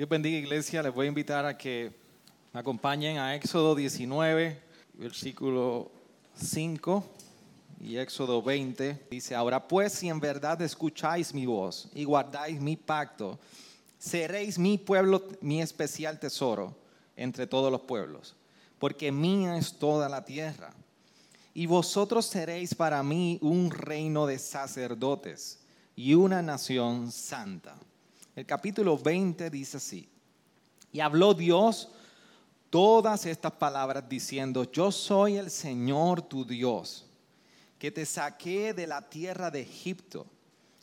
Dios bendiga iglesia, les voy a invitar a que acompañen a Éxodo 19, versículo 5 y Éxodo 20. Dice, ahora pues si en verdad escucháis mi voz y guardáis mi pacto, seréis mi pueblo, mi especial tesoro entre todos los pueblos, porque mía es toda la tierra. Y vosotros seréis para mí un reino de sacerdotes y una nación santa. El capítulo 20 dice así, y habló Dios todas estas palabras diciendo, yo soy el Señor tu Dios, que te saqué de la tierra de Egipto,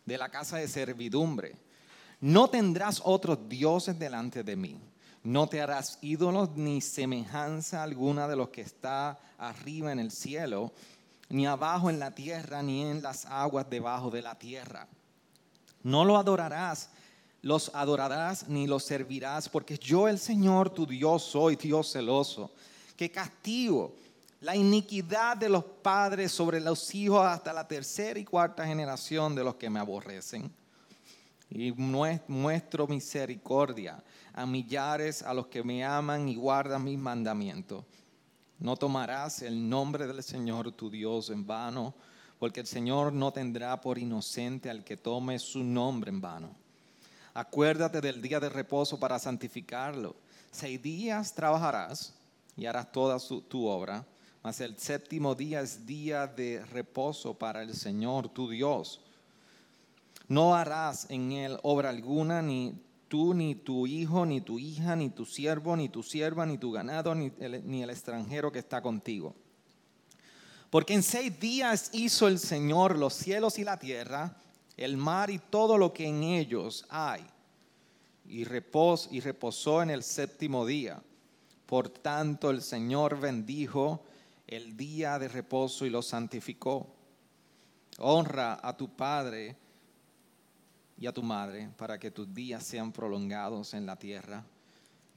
de la casa de servidumbre. No tendrás otros dioses delante de mí. No te harás ídolos ni semejanza alguna de los que está arriba en el cielo, ni abajo en la tierra, ni en las aguas debajo de la tierra. No lo adorarás los adorarás ni los servirás, porque yo el Señor tu Dios soy Dios celoso, que castigo la iniquidad de los padres sobre los hijos hasta la tercera y cuarta generación de los que me aborrecen. Y muestro misericordia a millares a los que me aman y guardan mis mandamientos. No tomarás el nombre del Señor tu Dios en vano, porque el Señor no tendrá por inocente al que tome su nombre en vano. Acuérdate del día de reposo para santificarlo. Seis días trabajarás y harás toda tu obra, mas el séptimo día es día de reposo para el Señor tu Dios. No harás en él obra alguna, ni tú, ni tu hijo, ni tu hija, ni tu siervo, ni tu sierva, ni tu ganado, ni el, ni el extranjero que está contigo. Porque en seis días hizo el Señor los cielos y la tierra el mar y todo lo que en ellos hay, y, repos, y reposó en el séptimo día. Por tanto, el Señor bendijo el día de reposo y lo santificó. Honra a tu Padre y a tu Madre para que tus días sean prolongados en la tierra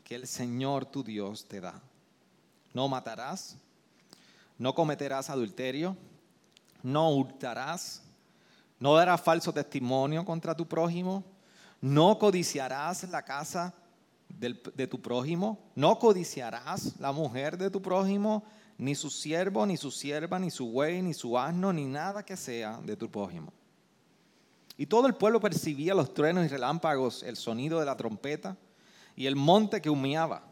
que el Señor tu Dios te da. No matarás, no cometerás adulterio, no hurtarás no darás falso testimonio contra tu prójimo, no codiciarás la casa de tu prójimo, no codiciarás la mujer de tu prójimo, ni su siervo, ni su sierva, ni su buey, ni su asno, ni nada que sea de tu prójimo. Y todo el pueblo percibía los truenos y relámpagos, el sonido de la trompeta y el monte que humeaba.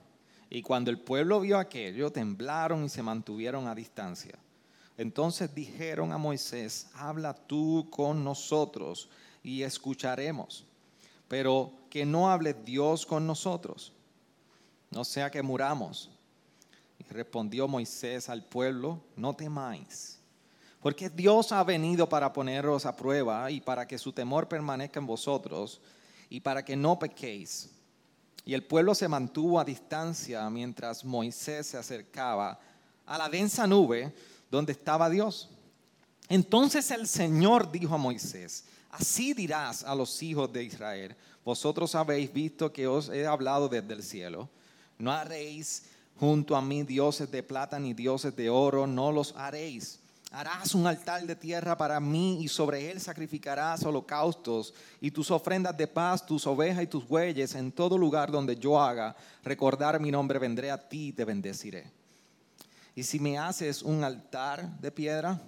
Y cuando el pueblo vio aquello, temblaron y se mantuvieron a distancia. Entonces dijeron a Moisés, habla tú con nosotros y escucharemos, pero que no hable Dios con nosotros, no sea que muramos. Y respondió Moisés al pueblo, no temáis, porque Dios ha venido para poneros a prueba y para que su temor permanezca en vosotros y para que no pequéis. Y el pueblo se mantuvo a distancia mientras Moisés se acercaba a la densa nube donde estaba Dios. Entonces el Señor dijo a Moisés, así dirás a los hijos de Israel, vosotros habéis visto que os he hablado desde el cielo, no haréis junto a mí dioses de plata ni dioses de oro, no los haréis. Harás un altar de tierra para mí y sobre él sacrificarás holocaustos y tus ofrendas de paz, tus ovejas y tus bueyes en todo lugar donde yo haga recordar mi nombre, vendré a ti y te bendeciré. Y si me haces un altar de piedra,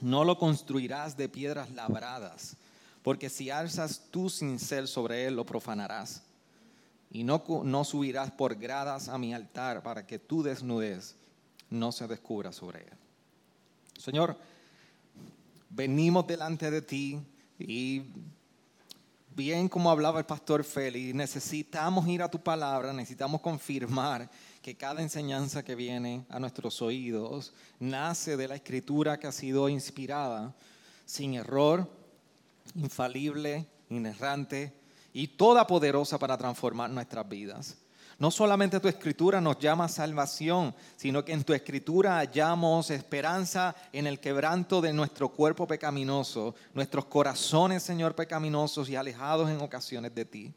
no lo construirás de piedras labradas, porque si alzas tu cincel sobre él, lo profanarás. Y no, no subirás por gradas a mi altar para que tu desnudez no se descubra sobre él. Señor, venimos delante de ti y bien como hablaba el pastor Félix, necesitamos ir a tu palabra, necesitamos confirmar que cada enseñanza que viene a nuestros oídos nace de la escritura que ha sido inspirada, sin error, infalible, inerrante y toda poderosa para transformar nuestras vidas. No solamente tu escritura nos llama a salvación, sino que en tu escritura hallamos esperanza en el quebranto de nuestro cuerpo pecaminoso, nuestros corazones, Señor, pecaminosos y alejados en ocasiones de ti.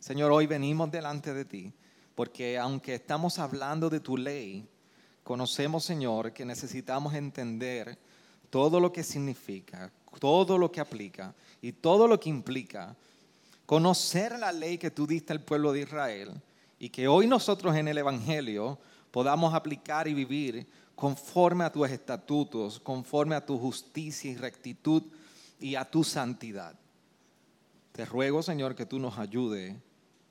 Señor, hoy venimos delante de ti, porque aunque estamos hablando de tu ley, conocemos, Señor, que necesitamos entender todo lo que significa, todo lo que aplica y todo lo que implica conocer la ley que tú diste al pueblo de Israel y que hoy nosotros en el Evangelio podamos aplicar y vivir conforme a tus estatutos, conforme a tu justicia y rectitud y a tu santidad. Te ruego, Señor, que tú nos ayude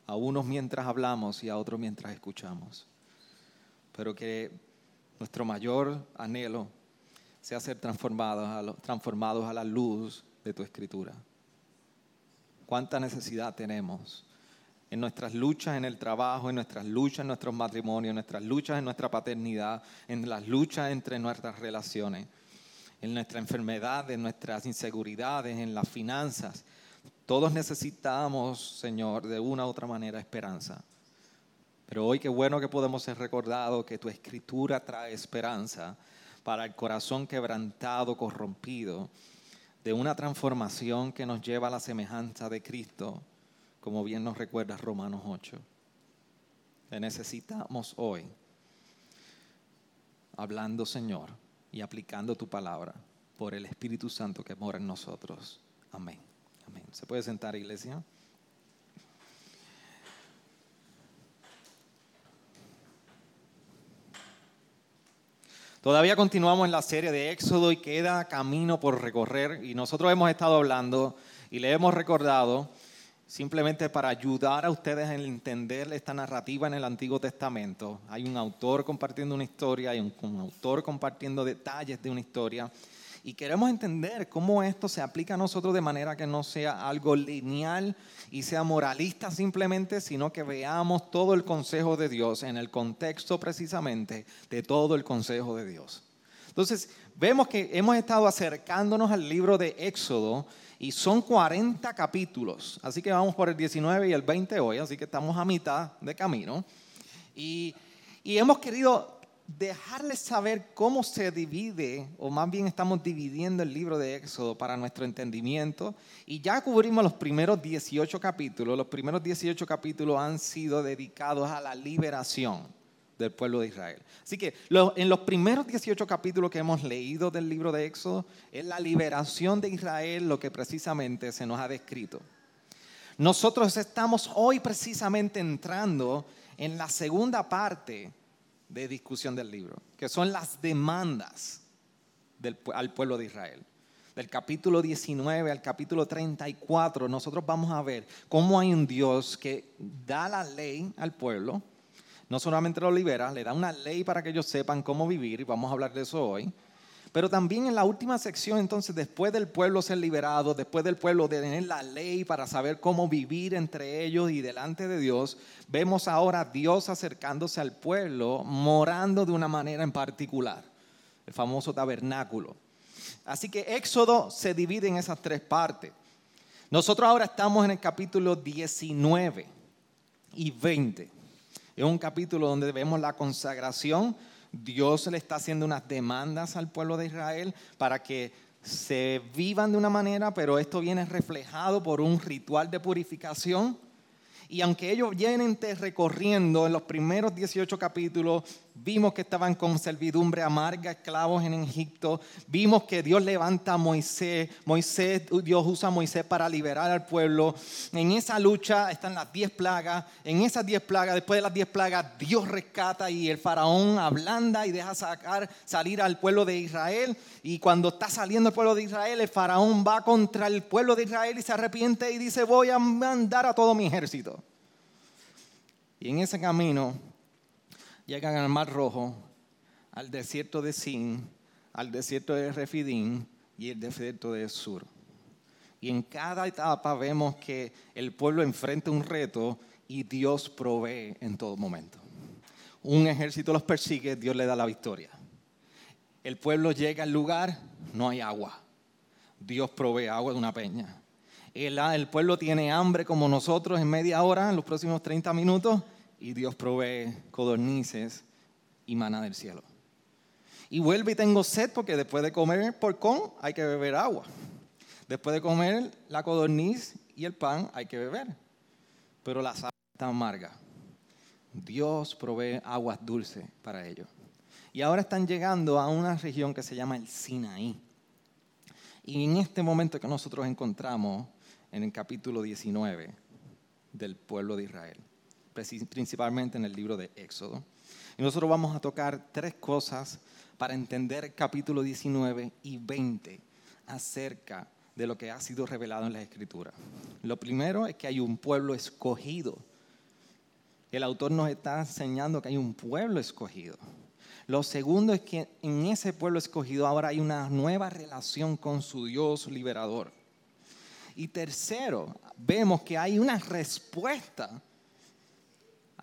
a unos mientras hablamos y a otros mientras escuchamos. Pero que nuestro mayor anhelo sea ser transformados a, transformados a la luz de tu escritura cuánta necesidad tenemos en nuestras luchas en el trabajo, en nuestras luchas en nuestros matrimonios, en nuestras luchas en nuestra paternidad, en las luchas entre nuestras relaciones, en nuestra enfermedad, en nuestras inseguridades, en las finanzas. Todos necesitamos, Señor, de una u otra manera esperanza. Pero hoy qué bueno que podemos ser recordados que tu escritura trae esperanza para el corazón quebrantado, corrompido de una transformación que nos lleva a la semejanza de Cristo, como bien nos recuerda Romanos 8. Te necesitamos hoy, hablando Señor y aplicando tu palabra por el Espíritu Santo que mora en nosotros. Amén. ¿Se puede sentar, iglesia? Todavía continuamos en la serie de Éxodo y queda camino por recorrer y nosotros hemos estado hablando y le hemos recordado simplemente para ayudar a ustedes a entender esta narrativa en el Antiguo Testamento. Hay un autor compartiendo una historia, hay un, un autor compartiendo detalles de una historia y queremos entender cómo esto se aplica a nosotros de manera que no sea algo lineal y sea moralista simplemente, sino que veamos todo el consejo de Dios en el contexto precisamente de todo el consejo de Dios. Entonces, vemos que hemos estado acercándonos al libro de Éxodo y son 40 capítulos, así que vamos por el 19 y el 20 hoy, así que estamos a mitad de camino. Y, y hemos querido dejarles saber cómo se divide, o más bien estamos dividiendo el libro de Éxodo para nuestro entendimiento. Y ya cubrimos los primeros 18 capítulos. Los primeros 18 capítulos han sido dedicados a la liberación del pueblo de Israel. Así que en los primeros 18 capítulos que hemos leído del libro de Éxodo, es la liberación de Israel lo que precisamente se nos ha descrito. Nosotros estamos hoy precisamente entrando en la segunda parte de discusión del libro, que son las demandas al pueblo de Israel. Del capítulo 19 al capítulo 34, nosotros vamos a ver cómo hay un Dios que da la ley al pueblo, no solamente lo libera, le da una ley para que ellos sepan cómo vivir, y vamos a hablar de eso hoy, pero también en la última sección, entonces, después del pueblo ser liberado, después del pueblo tener la ley para saber cómo vivir entre ellos y delante de Dios, vemos ahora a Dios acercándose al pueblo, morando de una manera en particular, el famoso tabernáculo. Así que Éxodo se divide en esas tres partes. Nosotros ahora estamos en el capítulo 19 y 20. Es un capítulo donde vemos la consagración Dios le está haciendo unas demandas al pueblo de Israel para que se vivan de una manera, pero esto viene reflejado por un ritual de purificación. Y aunque ellos vienen recorriendo en los primeros 18 capítulos, vimos que estaban con servidumbre amarga, esclavos en Egipto, vimos que Dios levanta a Moisés, Moisés, Dios usa a Moisés para liberar al pueblo. En esa lucha están las 10 plagas, en esas 10 plagas, después de las 10 plagas, Dios rescata y el faraón ablanda y deja sacar, salir al pueblo de Israel. Y cuando está saliendo el pueblo de Israel, el faraón va contra el pueblo de Israel y se arrepiente y dice, voy a mandar a todo mi ejército. Y en ese camino llegan al Mar Rojo, al desierto de Sin, al desierto de Refidín y el desierto de Sur. Y en cada etapa vemos que el pueblo enfrenta un reto y Dios provee en todo momento. Un ejército los persigue, Dios le da la victoria. El pueblo llega al lugar, no hay agua. Dios provee agua de una peña. El, el pueblo tiene hambre como nosotros en media hora, en los próximos 30 minutos, y Dios provee codornices y maná del cielo. Y vuelve y tengo sed porque después de comer porcón hay que beber agua. Después de comer la codorniz y el pan hay que beber. Pero la sal está amarga. Dios provee aguas dulces para ellos. Y ahora están llegando a una región que se llama el Sinaí. Y en este momento que nosotros encontramos en el capítulo 19 del pueblo de Israel, principalmente en el libro de Éxodo. Y nosotros vamos a tocar tres cosas para entender capítulo 19 y 20 acerca de lo que ha sido revelado en la Escritura. Lo primero es que hay un pueblo escogido. El autor nos está enseñando que hay un pueblo escogido. Lo segundo es que en ese pueblo escogido ahora hay una nueva relación con su Dios liberador. Y tercero, vemos que hay una respuesta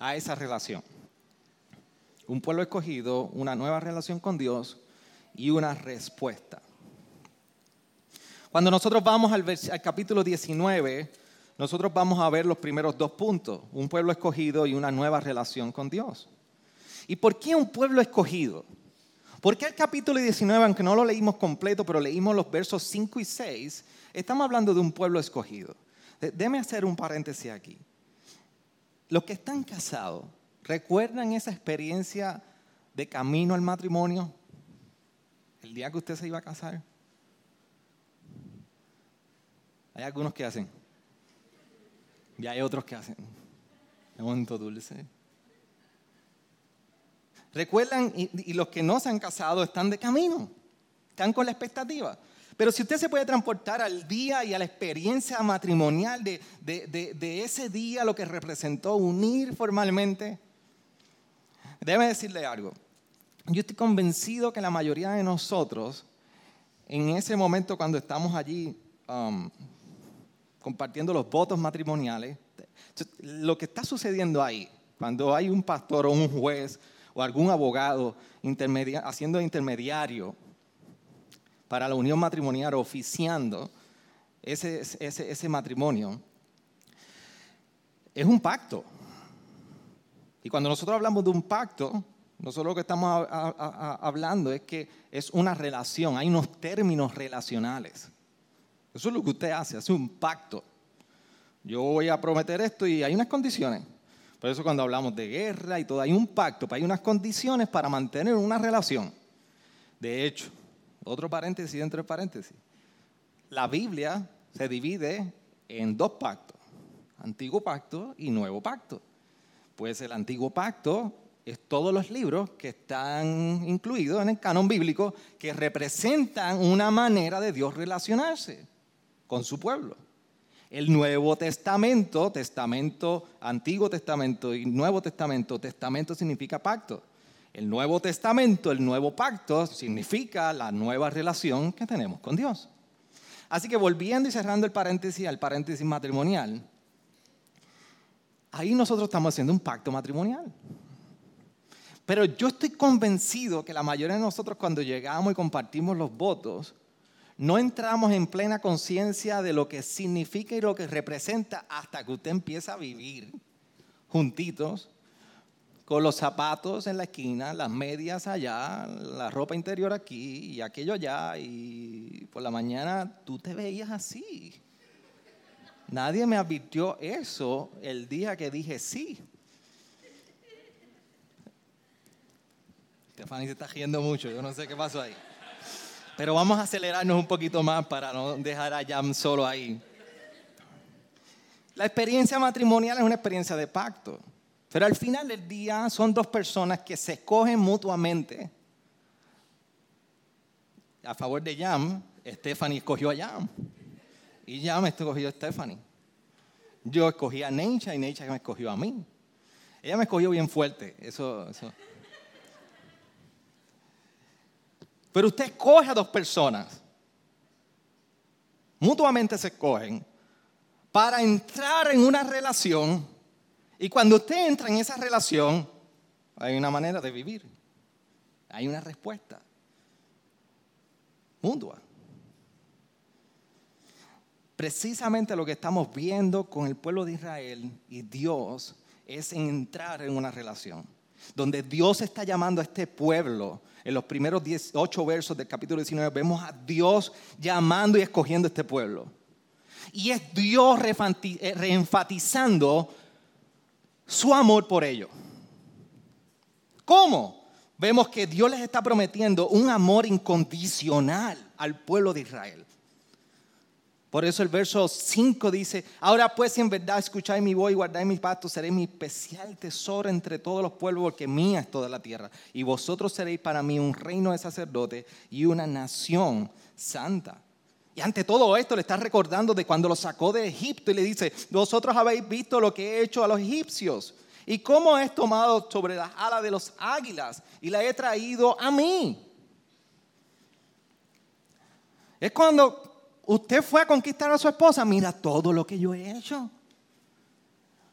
a esa relación. Un pueblo escogido, una nueva relación con Dios y una respuesta. Cuando nosotros vamos al, capítulo 19, nosotros vamos a ver los primeros dos puntos, un pueblo escogido y una nueva relación con Dios. ¿Y por qué un pueblo escogido? ¿Por qué el capítulo 19, aunque no lo leímos completo, pero leímos los versos 5 y 6, estamos hablando de un pueblo escogido? Déme hacer un paréntesis aquí. Los que están casados, ¿recuerdan esa experiencia de camino al matrimonio? El día que usted se iba a casar. Hay algunos que hacen. Y hay otros que hacen. Un momento dulce. Recuerdan, y, los que no se han casado están de camino, están con la expectativa. Pero si usted se puede transportar al día y a la experiencia matrimonial de, de, ese día, lo que representó unir formalmente, déjeme decirle algo. Yo estoy convencido que la mayoría de nosotros, en ese momento cuando estamos allí um, compartiendo los votos matrimoniales. Lo que está sucediendo ahí, cuando hay un pastor o un juez o algún abogado haciendo intermediario para la unión matrimonial, oficiando ese, ese, matrimonio, es un pacto. Y cuando nosotros hablamos de un pacto, nosotros lo que estamos hablando es que es una relación, hay unos términos relacionales. Eso es lo que usted hace, hace un pacto. Yo voy a prometer esto y hay unas condiciones. Por eso cuando hablamos de guerra y todo, hay un pacto, hay unas condiciones para mantener una relación. De hecho, otro paréntesis dentro de paréntesis. La Biblia se divide en dos pactos, antiguo pacto y nuevo pacto. Pues el antiguo pacto es todos los libros que están incluidos en el canon bíblico que representan una manera de Dios relacionarse con su pueblo. El Nuevo Testamento, Testamento, Antiguo Testamento y Nuevo Testamento, Testamento significa pacto. El Nuevo Testamento, el Nuevo Pacto, significa la nueva relación que tenemos con Dios. Así que volviendo y cerrando el paréntesis al paréntesis matrimonial, ahí nosotros estamos haciendo un pacto matrimonial. Pero yo estoy convencido que la mayoría de nosotros cuando llegamos y compartimos los votos, no entramos en plena conciencia de lo que significa y lo que representa hasta que usted empieza a vivir juntitos, con los zapatos en la esquina, las medias allá, la ropa interior aquí y aquello allá, y por la mañana tú te veías así. Nadie me advirtió eso el día que dije sí. Stephanie se está riendo mucho, yo no sé qué pasó ahí. Pero vamos a acelerarnos un poquito más para no dejar a Jam solo ahí. La experiencia matrimonial es una experiencia de pacto. Pero al final del día son dos personas que se escogen mutuamente. A favor de Jam, Stephanie escogió a Jam. Y Jam escogió a Stephanie. Yo escogí a Neisha y Neisha me escogió a mí. Ella me escogió bien fuerte. Eso, eso. Pero usted escoge a dos personas. Mutuamente se escogen para entrar en una relación. Y cuando usted entra en esa relación, hay una manera de vivir. Hay una respuesta mutua. precisamente lo que estamos viendo con el pueblo de Israel y Dios es entrar en una relación, donde Dios está llamando a este pueblo. En los primeros 18 versos del capítulo 19 vemos a Dios llamando y escogiendo a este pueblo. Y es Dios eh, reenfatizando su amor por ellos. ¿Cómo? Vemos que Dios les está prometiendo un amor incondicional al pueblo de Israel. Por eso el verso 5 dice, ahora pues si en verdad escucháis mi voz y guardáis mis pactos, seré mi especial tesoro entre todos los pueblos, porque mía es toda la tierra. Y vosotros seréis para mí un reino de sacerdotes y una nación santa. Y ante todo esto le está recordando de cuando lo sacó de Egipto y le dice, vosotros habéis visto lo que he hecho a los egipcios y cómo he tomado sobre las alas de los águilas y la he traído a mí. Es cuando usted fue a conquistar a su esposa, mira todo lo que yo he hecho.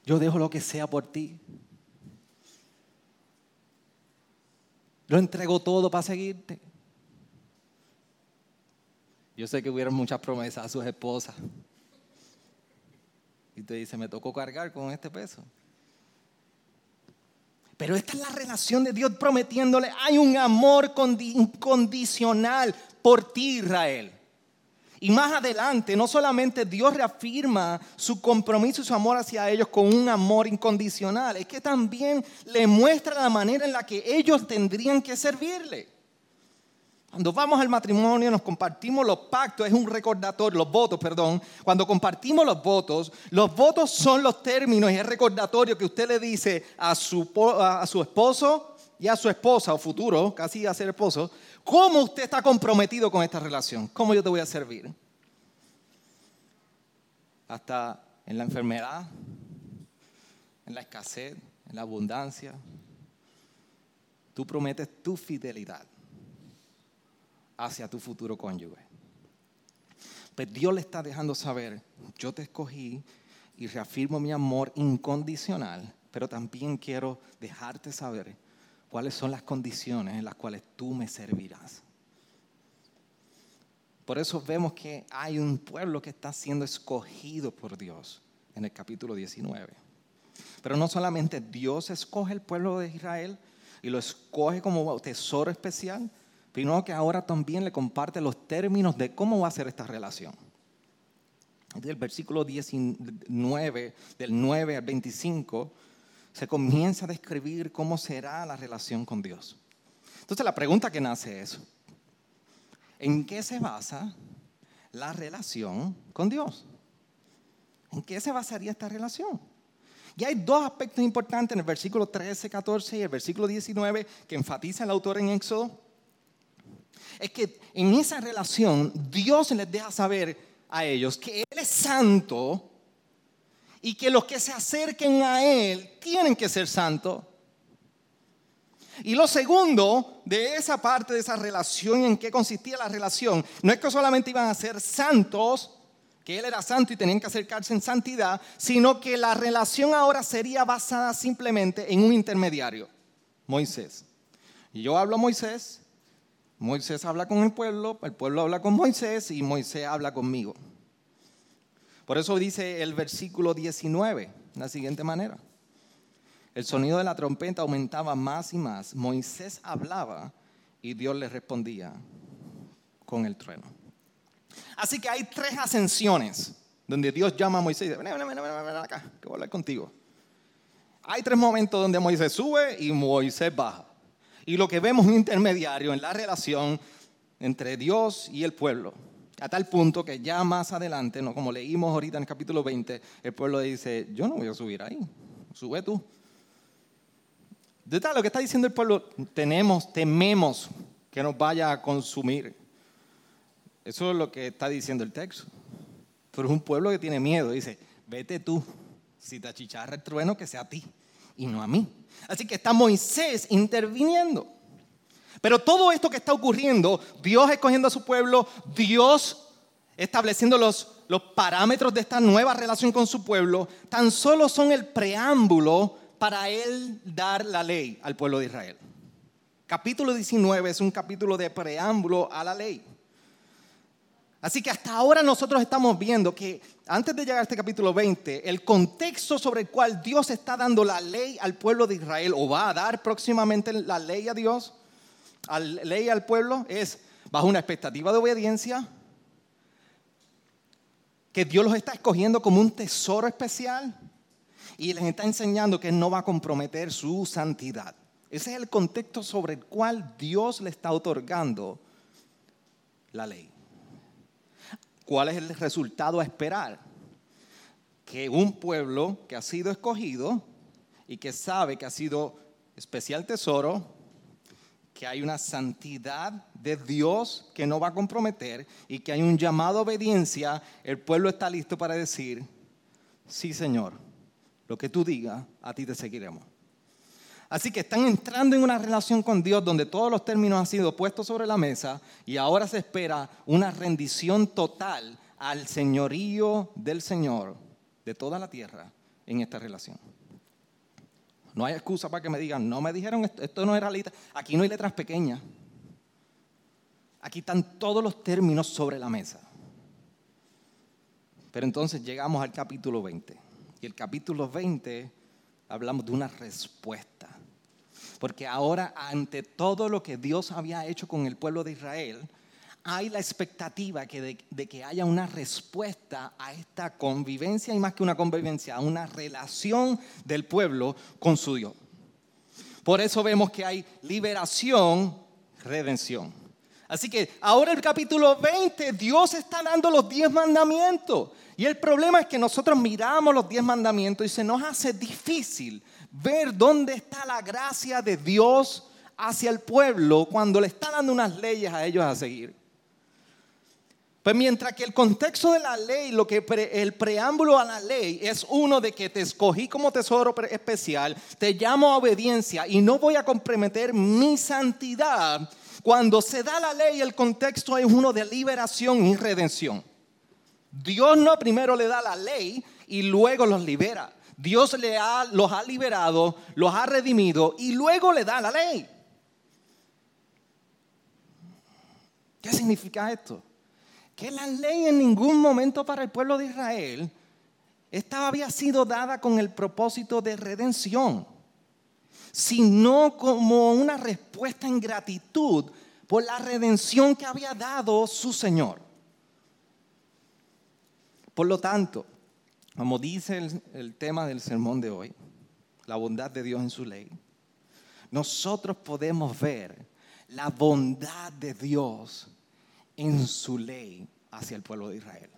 Yo dejo lo que sea por ti. Lo entrego todo para seguirte. Yo sé que hubieron muchas promesas a sus esposas. Y usted dice, me tocó cargar con este peso. Pero esta es la relación de Dios prometiéndole, hay un amor incondicional por ti, Israel. Y más adelante, no solamente Dios reafirma su compromiso y su amor hacia ellos con un amor incondicional, es que también le muestra la manera en la que ellos tendrían que servirle. Cuando vamos al matrimonio, nos compartimos los pactos, es un recordatorio, los votos, perdón. Cuando compartimos los votos, los votos son los términos y el recordatorio que usted le dice a su, a su esposo y a su esposa o futuro, casi a ser esposo, ¿Cómo usted está comprometido con esta relación? ¿Cómo yo te voy a servir? Hasta en la enfermedad, en la escasez, en la abundancia. Tú prometes tu fidelidad hacia tu futuro cónyuge. Pues Dios le está dejando saber, yo te escogí y reafirmo mi amor incondicional, pero también quiero dejarte saber cuáles son las condiciones en las cuales tú me servirás. Por eso vemos que hay un pueblo que está siendo escogido por Dios en el capítulo 19. Pero no solamente Dios escoge el pueblo de Israel y lo escoge como tesoro especial, sino que ahora también le comparte los términos de cómo va a ser esta relación. Del versículo 19, del 9 al 25, se comienza a describir cómo será la relación con Dios. Entonces la pregunta que nace es, ¿en qué se basa la relación con Dios? ¿En qué se basaría esta relación? Y hay dos aspectos importantes en el versículo 13, 14 y el versículo 19 que enfatiza el autor en Éxodo. Es que en esa relación Dios les deja saber a ellos que Él es santo y que los que se acerquen a Él tienen que ser santos. Y lo segundo de esa parte de esa relación, en qué consistía la relación, no es que solamente iban a ser santos, que Él era santo y tenían que acercarse en santidad, sino que la relación ahora sería basada simplemente en un intermediario, Moisés. Yo hablo a Moisés, Moisés habla con el pueblo, el pueblo habla con Moisés y Moisés habla conmigo. Por eso dice el versículo 19, de la siguiente manera. El sonido de la trompeta aumentaba más y más. Moisés hablaba y Dios le respondía con el trueno. Así que hay tres ascensiones donde Dios llama a Moisés y dice, ven, ven, ven, ven acá, que voy a hablar contigo. Hay tres momentos donde Moisés sube y Moisés baja. Y lo que vemos un intermediario en la relación entre Dios y el pueblo. A tal punto que ya más adelante, ¿no? como leímos ahorita en el capítulo 20, el pueblo dice, yo no voy a subir ahí, sube tú. De tal, lo que está diciendo el pueblo, tenemos, tememos que nos vaya a consumir. Eso es lo que está diciendo el texto. Pero es un pueblo que tiene miedo, dice, vete tú, si te achicharra el trueno, que sea a ti y no a mí. Así que está Moisés interviniendo. Pero todo esto que está ocurriendo, Dios escogiendo a su pueblo, Dios estableciendo los, los parámetros de esta nueva relación con su pueblo, tan solo son el preámbulo para Él dar la ley al pueblo de Israel. Capítulo 19 es un capítulo de preámbulo a la ley. Así que hasta ahora nosotros estamos viendo que antes de llegar a este capítulo 20, el contexto sobre el cual Dios está dando la ley al pueblo de Israel o va a dar próximamente la ley a Dios, la ley al pueblo, es bajo una expectativa de obediencia, que Dios los está escogiendo como un tesoro especial y les está enseñando que no va a comprometer su santidad. Ese es el contexto sobre el cual Dios le está otorgando la ley. ¿Cuál es el resultado a esperar? Que un pueblo que ha sido escogido y que sabe que ha sido especial tesoro, que hay una santidad de Dios que no va a comprometer y que hay un llamado a obediencia, el pueblo está listo para decir, sí Señor, lo que tú digas, a ti te seguiremos. Así que están entrando en una relación con Dios donde todos los términos han sido puestos sobre la mesa y ahora se espera una rendición total al señorío del Señor de toda la tierra en esta relación. No hay excusa para que me digan, no me dijeron esto, esto no era letra. Aquí no hay letras pequeñas. Aquí están todos los términos sobre la mesa. Pero entonces llegamos al capítulo 20. Y el capítulo 20 hablamos de una respuesta. Porque ahora ante todo lo que Dios había hecho con el pueblo de Israel, hay la expectativa de, de, que haya una respuesta a esta convivencia y más que una convivencia, a una relación del pueblo con su Dios. Por eso vemos que hay liberación, redención. Así que ahora el capítulo 20, Dios está dando los diez mandamientos. Y el problema es que nosotros miramos los diez mandamientos y se nos hace difícil ver dónde está la gracia de Dios hacia el pueblo cuando le está dando unas leyes a ellos a seguir. Pues mientras que el contexto de la ley, lo que el preámbulo a la ley es uno de que te escogí como tesoro especial, te llamo a obediencia y no voy a comprometer mi santidad. Cuando se da la ley, el contexto es uno de liberación y redención. Dios no primero le da la ley y luego los libera. Dios le ha, los ha liberado, los ha redimido y luego le da la ley. ¿Qué significa esto? Que la ley en ningún momento para el pueblo de Israel estaba, había sido dada con el propósito de redención, sino como una respuesta en gratitud por la redención que había dado su Señor. Por lo tanto, como dice el, tema del sermón de hoy, la bondad de Dios en su ley, nosotros podemos ver la bondad de Dios en su ley hacia el pueblo de Israel.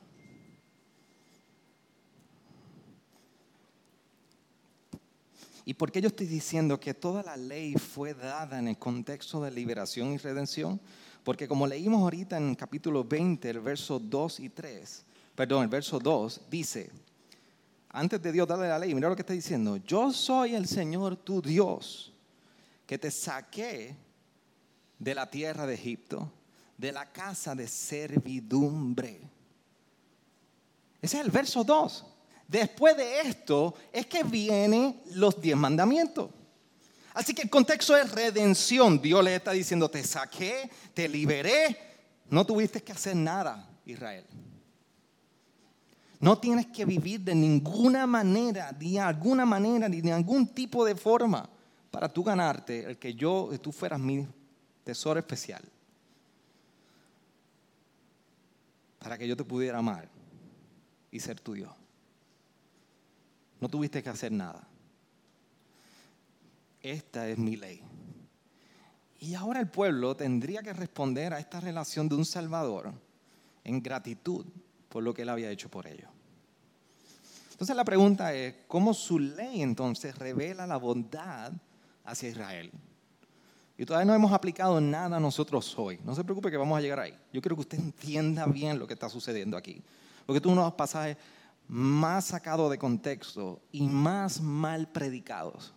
¿Y por qué yo estoy diciendo que toda la ley fue dada en el contexto de liberación y redención? Porque como leímos ahorita en capítulo 20, el verso 2 y 3, perdón, el verso 2 dice, antes de Dios darle la ley, mira lo que está diciendo, yo soy el Señor tu Dios, que te saqué de la tierra de Egipto, de la casa de servidumbre. Ese es el verso 2. Después de esto es que vienen los diez mandamientos. Así que el contexto es redención. Dios le está diciendo, te saqué, te liberé. No tuviste que hacer nada, Israel. No tienes que vivir de ninguna manera, de alguna manera, ni de algún tipo de forma para tú ganarte el que yo, tú fueras mi tesoro especial. Para que yo te pudiera amar y ser tuyo. No tuviste que hacer nada. Esta es mi ley. Y ahora el pueblo tendría que responder a esta relación de un Salvador en gratitud por lo que él había hecho por ellos. Entonces la pregunta es, ¿cómo su ley entonces revela la bondad hacia Israel? Y todavía no hemos aplicado nada nosotros hoy. No se preocupe que vamos a llegar ahí. Yo quiero que usted entienda bien lo que está sucediendo aquí. Porque tú uno de los pasajes más sacados de contexto y más mal predicados.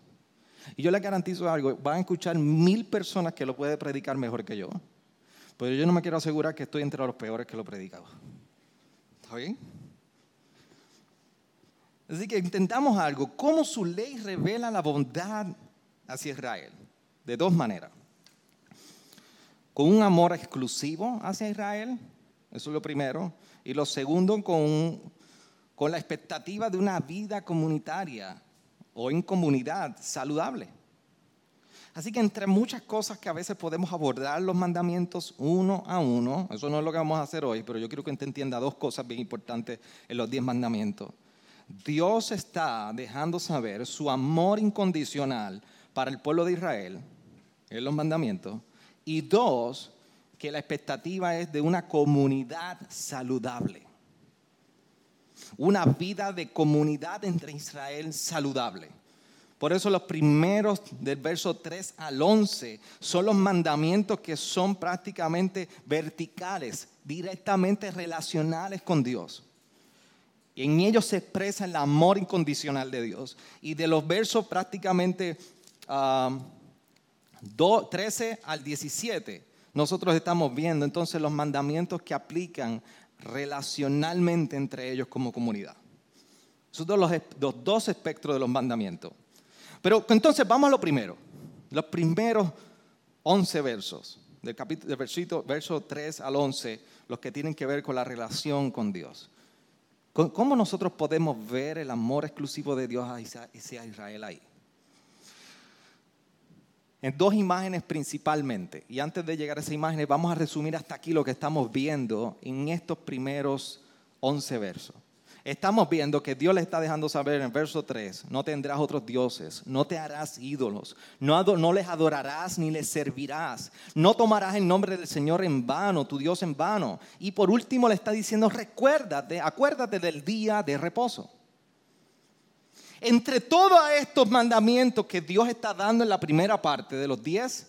Y yo le garantizo algo, van a escuchar mil personas que lo pueden predicar mejor que yo. Pero yo no me quiero asegurar que estoy entre los peores que lo predicado. Así que intentamos algo. ¿Cómo su ley revela la bondad hacia Israel? De dos maneras. Con un amor exclusivo hacia Israel eso es lo primero. Y lo segundo, con, con la expectativa de una vida comunitaria o en comunidad saludable. Así que entre muchas cosas que a veces podemos abordar los mandamientos uno a uno, eso no es lo que vamos a hacer hoy, pero yo quiero que usted entienda dos cosas bien importantes en los diez mandamientos. Dios está dejando saber su amor incondicional para el pueblo de Israel en los mandamientos. Y dos, que la expectativa es de una comunidad saludable. Una vida de comunidad entre Israel saludable. Por eso los primeros del verso 3 al 11 son los mandamientos que son prácticamente verticales, directamente relacionales con Dios. Y en ellos se expresa el amor incondicional de Dios. Y de los versos prácticamente 13 al 17, nosotros estamos viendo entonces los mandamientos que aplican relacionalmente entre ellos como comunidad. Esos son los dos espectros de los mandamientos. Pero entonces vamos a lo primero. Los primeros 11 versos, del capítulo, del verso 3 al 11, los que tienen que ver con la relación con Dios. ¿Cómo nosotros podemos ver el amor exclusivo de Dios hacia Israel ahí? En dos imágenes principalmente. Y antes de llegar a esas imágenes, vamos a resumir hasta aquí lo que estamos viendo en estos primeros 11 versos. Estamos viendo que Dios le está dejando saber en verso 3, no tendrás otros dioses, no te harás ídolos, no, no, les adorarás ni les servirás, no tomarás el nombre del Señor en vano, tu Dios en vano. Y por último le está diciendo, recuérdate, acuérdate del día de reposo. Entre todos estos mandamientos que Dios está dando en la primera parte de los 10,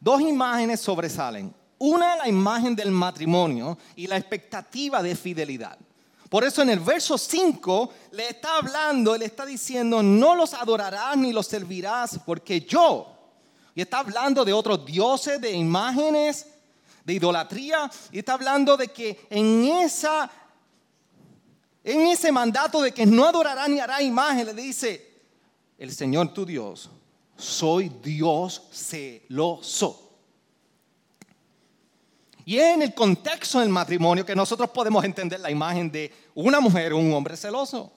dos imágenes sobresalen. Una, la imagen del matrimonio y la expectativa de fidelidad. Por eso en el verso 5 le está hablando, le está diciendo, no los adorarás ni los servirás, porque yo, y está hablando de otros dioses, de imágenes, de idolatría, y está hablando de que en esa en ese mandato de que no adorará ni hará imagen, le dice, el Señor tu Dios, soy Dios celoso. Y en el contexto del matrimonio que nosotros podemos entender la imagen de una mujer o un hombre celoso.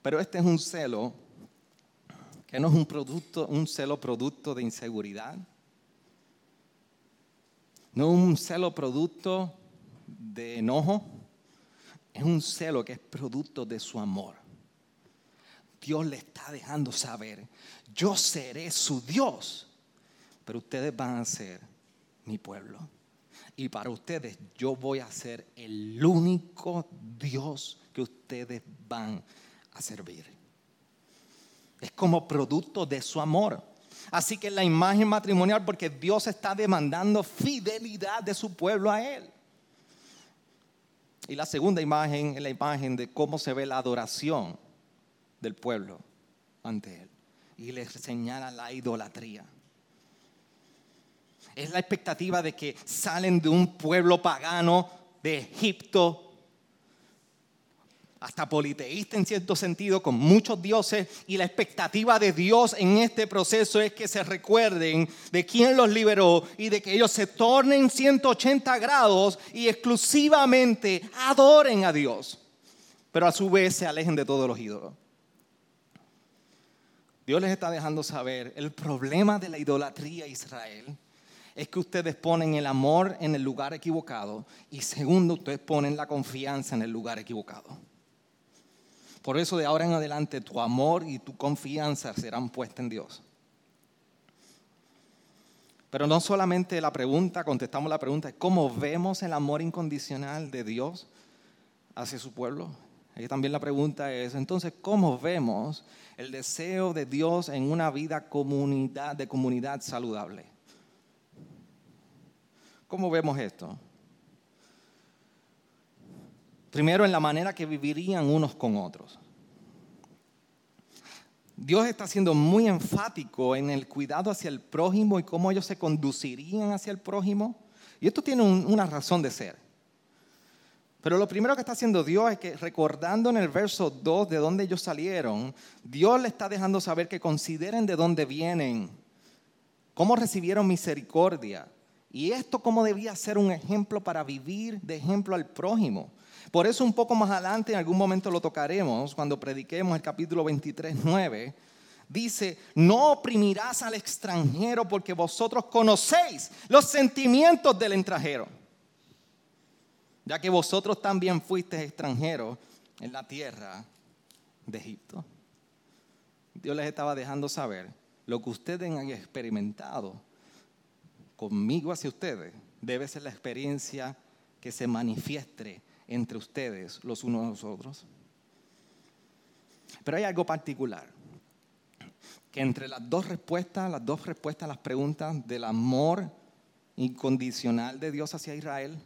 Pero este es un celo que no es un producto, un celo producto de inseguridad. No es un celo producto de enojo. Es un celo que es producto de su amor. Dios le está dejando saber, yo seré su Dios, pero ustedes van a ser mi pueblo. Y para ustedes yo voy a ser el único Dios que ustedes van a servir. Es como producto de su amor. Así que la imagen matrimonial, porque Dios está demandando fidelidad de su pueblo a Él. Y la segunda imagen es la imagen de cómo se ve la adoración del pueblo ante Él. Y les señala la idolatría. Es la expectativa de que salen de un pueblo pagano de Egipto, hasta politeísta en cierto sentido, con muchos dioses, y la expectativa de Dios en este proceso es que se recuerden de quién los liberó y de que ellos se tornen 180 grados y exclusivamente adoren a Dios, pero a su vez se alejen de todos los ídolos. Dios les está dejando saber el problema de la idolatría a Israel es que ustedes ponen el amor en el lugar equivocado y segundo, ustedes ponen la confianza en el lugar equivocado. Por eso de ahora en adelante tu amor y tu confianza serán puestas en Dios. Pero no solamente la pregunta, contestamos la pregunta, ¿cómo vemos el amor incondicional de Dios hacia su pueblo? Y también la pregunta es, entonces, ¿cómo vemos el deseo de Dios en una vida comunidad, de comunidad saludable? ¿Cómo vemos esto? Primero, en la manera que vivirían unos con otros. Dios está siendo muy enfático en el cuidado hacia el prójimo y cómo ellos se conducirían hacia el prójimo. Y esto tiene una razón de ser. Pero lo primero que está haciendo Dios es que recordando en el verso 2 de dónde ellos salieron, Dios le está dejando saber que consideren de dónde vienen cómo recibieron misericordia. Y esto cómo debía ser un ejemplo para vivir de ejemplo al prójimo. Por eso un poco más adelante, en algún momento lo tocaremos, cuando prediquemos el capítulo 23, 9, dice, no oprimirás al extranjero porque vosotros conocéis los sentimientos del extranjero, ya que vosotros también fuisteis extranjeros en la tierra de Egipto. Dios les estaba dejando saber lo que ustedes han experimentado conmigo hacia ustedes debe ser la experiencia que se manifieste entre ustedes los unos a los otros. Pero hay algo particular, que entre las dos respuestas, las dos respuestas a las preguntas del amor incondicional de Dios hacia Israel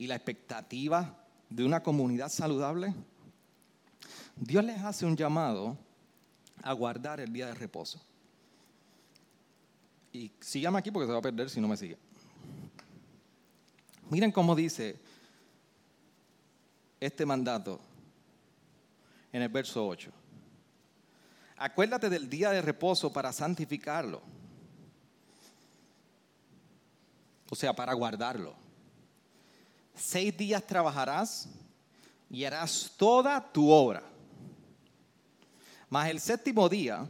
y la expectativa de una comunidad saludable, Dios les hace un llamado a guardar el día de reposo. Y síganme aquí porque se va a perder si no me sigue. Miren cómo dice este mandato en el verso 8. Acuérdate del día de reposo para santificarlo. O sea, para guardarlo. Seis días trabajarás y harás toda tu obra. Mas el séptimo día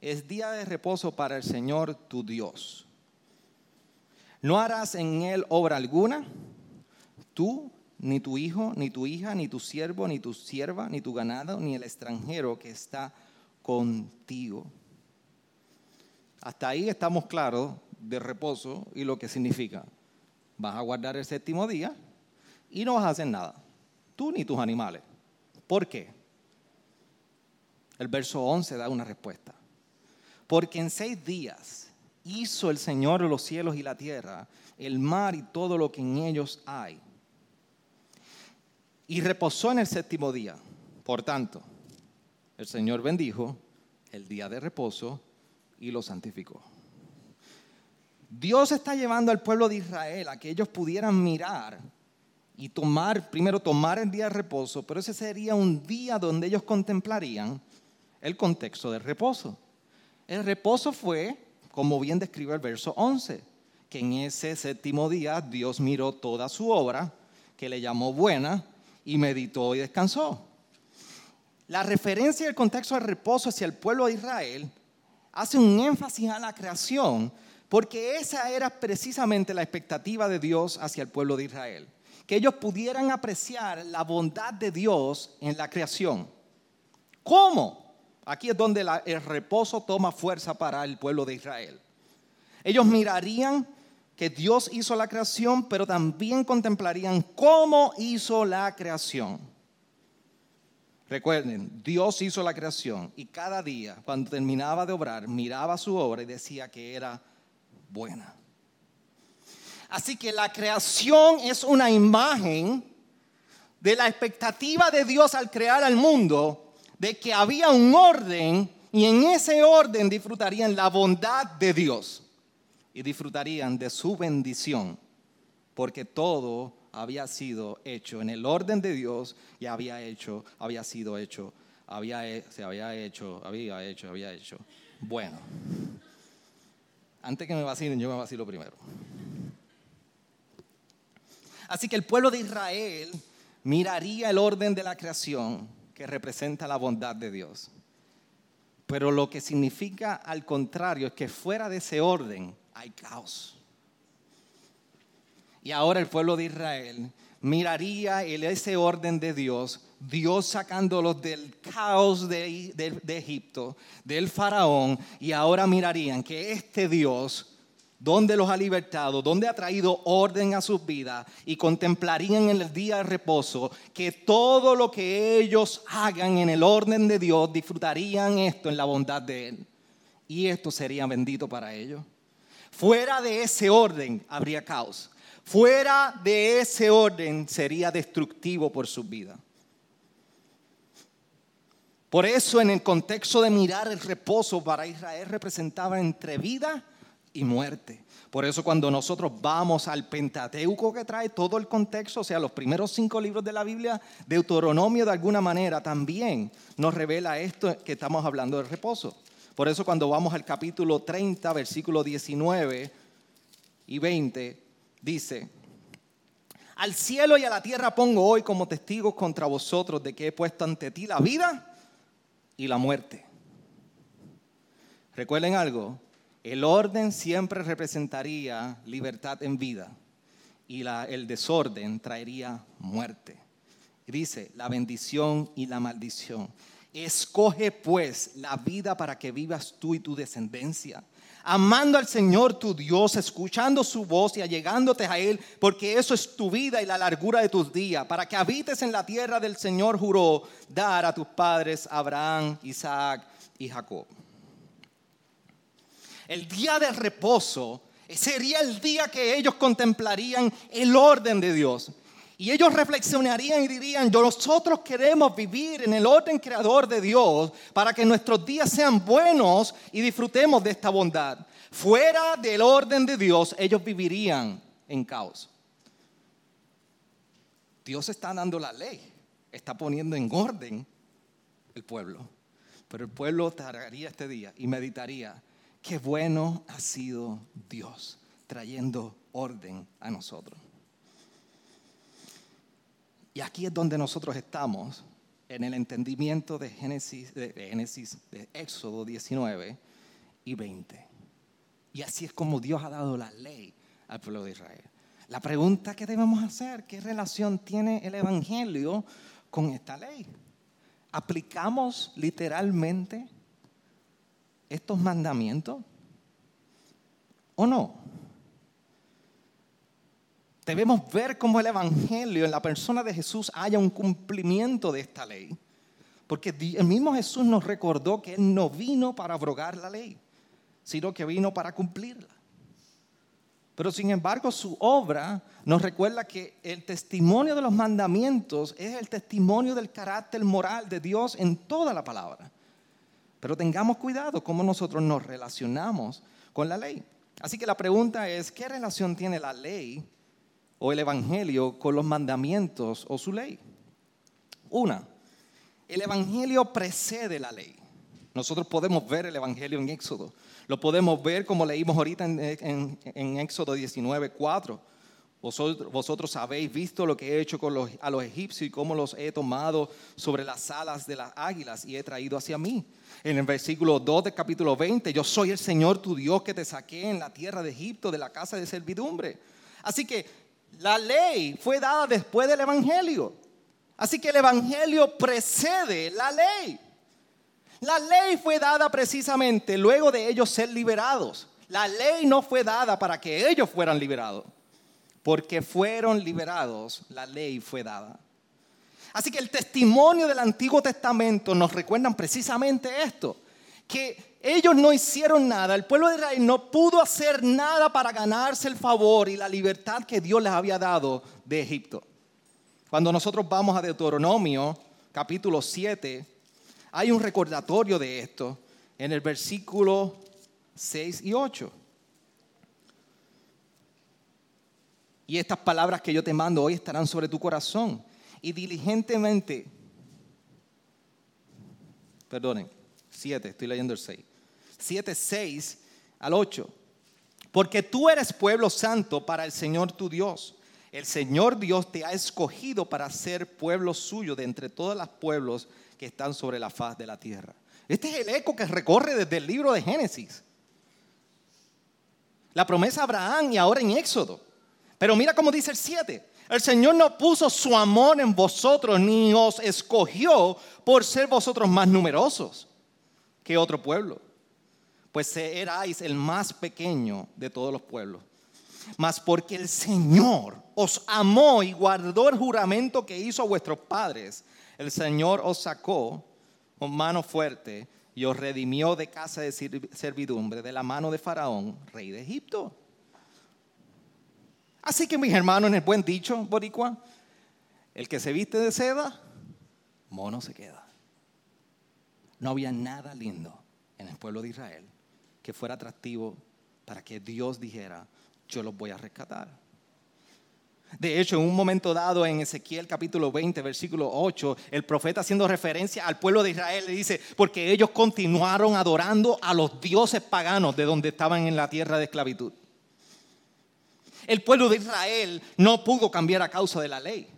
es día de reposo para el Señor tu Dios. No harás en él obra alguna, tú, ni tu hijo, ni tu hija, ni tu siervo, ni tu sierva, ni tu ganado, ni el extranjero que está contigo. Hasta ahí estamos claros de reposo y lo que significa. Vas a guardar el séptimo día y no vas a hacer nada, tú ni tus animales. ¿Por qué? El verso 11 da una respuesta. Porque en seis días hizo el Señor los cielos y la tierra, el mar y todo lo que en ellos hay. Y reposó en el séptimo día. Por tanto, el Señor bendijo el día de reposo y lo santificó. Dios está llevando al pueblo de Israel a que ellos pudieran mirar y tomar, primero tomar el día de reposo, pero ese sería un día donde ellos contemplarían el contexto del reposo. El reposo fue, como bien describe el verso 11, que en ese séptimo día Dios miró toda su obra, que le llamó buena, y meditó y descansó. La referencia del contexto del reposo hacia el pueblo de Israel hace un énfasis a la creación, porque esa era precisamente la expectativa de Dios hacia el pueblo de Israel, que ellos pudieran apreciar la bondad de Dios en la creación. ¿Cómo? Aquí es donde el reposo toma fuerza para el pueblo de Israel. Ellos mirarían que Dios hizo la creación, pero también contemplarían cómo hizo la creación. Recuerden, Dios hizo la creación y cada día, cuando terminaba de obrar, miraba su obra y decía que era buena. Así que la creación es una imagen de la expectativa de Dios al crear al mundo de que había un orden y en ese orden disfrutarían la bondad de Dios y disfrutarían de su bendición, porque todo había sido hecho en el orden de Dios y había hecho, había sido hecho, había, se había hecho, había hecho, había hecho. Bueno, antes que me vacilen, yo me vacilo primero. Así que el pueblo de Israel miraría el orden de la creación que representa la bondad de Dios. Pero lo que significa al contrario es que fuera de ese orden hay caos. Y ahora el pueblo de Israel miraría ese orden de Dios, Dios sacándolos del caos de, de Egipto, del faraón, y ahora mirarían que este Dios donde los ha libertado, donde ha traído orden a sus vidas y contemplarían en el día de reposo que todo lo que ellos hagan en el orden de Dios disfrutarían esto en la bondad de Él. Y esto sería bendito para ellos. Fuera de ese orden habría caos. Fuera de ese orden sería destructivo por su vida. Por eso en el contexto de mirar el reposo para Israel representaba entre vida y muerte. Por eso cuando nosotros vamos al Pentateuco que trae todo el contexto, o sea, los primeros cinco libros de la Biblia, Deuteronomio de alguna manera también nos revela esto que estamos hablando del reposo. Por eso cuando vamos al capítulo 30, versículo 19 y 20, dice, al cielo y a la tierra pongo hoy como testigos contra vosotros de que he puesto ante ti la vida y la muerte. Recuerden algo, el orden siempre representaría libertad en vida y el desorden traería muerte. Dice, la bendición y la maldición. Escoge pues la vida para que vivas tú y tu descendencia, amando al Señor tu Dios, escuchando su voz y allegándote a Él, porque eso es tu vida y la largura de tus días, para que habites en la tierra del Señor juró dar a tus padres Abraham, Isaac y Jacob. El día del reposo sería el día que ellos contemplarían el orden de Dios y ellos reflexionarían y dirían, nosotros queremos vivir en el orden creador de Dios para que nuestros días sean buenos y disfrutemos de esta bondad. Fuera del orden de Dios, ellos vivirían en caos. Dios está dando la ley, está poniendo en orden el pueblo. Pero el pueblo tardaría este día y meditaría, qué bueno ha sido Dios trayendo orden a nosotros. Y aquí es donde nosotros estamos, en el entendimiento de Génesis, de, Génesis, de Éxodo 19 y 20. Y así es como Dios ha dado la ley al pueblo de Israel. La pregunta que debemos hacer, ¿qué relación tiene el Evangelio con esta ley? ¿Aplicamos literalmente estos mandamientos o no? Debemos ver cómo el Evangelio en la persona de Jesús haya un cumplimiento de esta ley. Porque el mismo Jesús nos recordó que Él no vino para abrogar la ley, sino que vino para cumplirla. Pero sin embargo su obra nos recuerda que el testimonio de los mandamientos es el testimonio del carácter moral de Dios en toda la palabra. Pero tengamos cuidado cómo nosotros nos relacionamos con la ley. Así que la pregunta es, ¿qué relación tiene la ley o el Evangelio con los mandamientos o su ley. Una, el Evangelio precede la ley. Nosotros podemos ver el Evangelio en Éxodo. Lo podemos ver como leímos ahorita en, Éxodo 19, 4. Vosotros, habéis visto lo que he hecho con los, a los egipcios y cómo los he tomado sobre las alas de las águilas y he traído hacia mí. En el versículo 2 del capítulo 20, yo soy el Señor tu Dios que te saqué en la tierra de Egipto, de la casa de servidumbre. Así que la ley fue dada después del Evangelio. Así que el Evangelio precede la ley. La ley fue dada precisamente luego de ellos ser liberados. La ley no fue dada para que ellos fueran liberados. Porque fueron liberados, la ley fue dada. Así que el testimonio del Antiguo Testamento nos recuerdan precisamente esto, que ellos no hicieron nada, el pueblo de Israel no pudo hacer nada para ganarse el favor y la libertad que Dios les había dado de Egipto. Cuando nosotros vamos a Deuteronomio capítulo 7, hay un recordatorio de esto en el versículo 6 y 8. Y estas palabras que yo te mando hoy estarán sobre tu corazón. Y diligentemente, perdonen, 7, estoy leyendo el 6. 7, 6 al 8. Porque tú eres pueblo santo para el Señor tu Dios. El Señor Dios te ha escogido para ser pueblo suyo de entre todos los pueblos que están sobre la faz de la tierra. Este es el eco que recorre desde el libro de Génesis. La promesa a Abraham y ahora en Éxodo. Pero mira cómo dice el 7. El Señor no puso su amor en vosotros ni os escogió por ser vosotros más numerosos que otro pueblo pues erais el más pequeño de todos los pueblos. Mas porque el Señor os amó y guardó el juramento que hizo a vuestros padres, el Señor os sacó con mano fuerte y os redimió de casa de servidumbre de la mano de Faraón, rey de Egipto. Así que mis hermanos, en el buen dicho, boricua, el que se viste de seda, mono se queda. No había nada lindo en el pueblo de Israel que fuera atractivo para que Dios dijera, yo los voy a rescatar. De hecho, en un momento dado en Ezequiel capítulo 20, versículo 8, el profeta haciendo referencia al pueblo de Israel le dice, porque ellos continuaron adorando a los dioses paganos de donde estaban en la tierra de esclavitud. El pueblo de Israel no pudo cambiar a causa de la ley.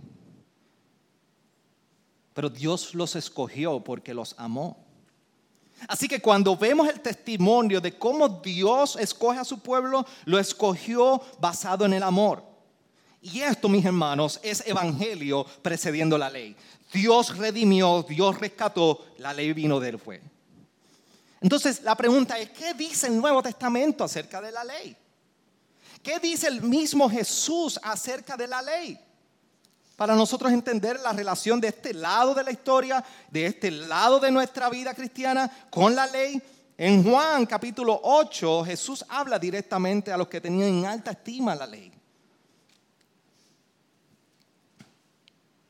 Pero Dios los escogió porque los amó. Así que cuando vemos el testimonio de cómo Dios escoge a su pueblo, lo escogió basado en el amor. Y esto, mis hermanos, es evangelio precediendo la ley. Dios redimió, Dios rescató, la ley vino del fue. Entonces la pregunta es, ¿qué dice el Nuevo Testamento acerca de la ley? ¿Qué dice el mismo Jesús acerca de la ley? Para nosotros entender la relación de este lado de la historia, de este lado de nuestra vida cristiana con la ley. En Juan capítulo 8 Jesús habla directamente a los que tenían en alta estima la ley.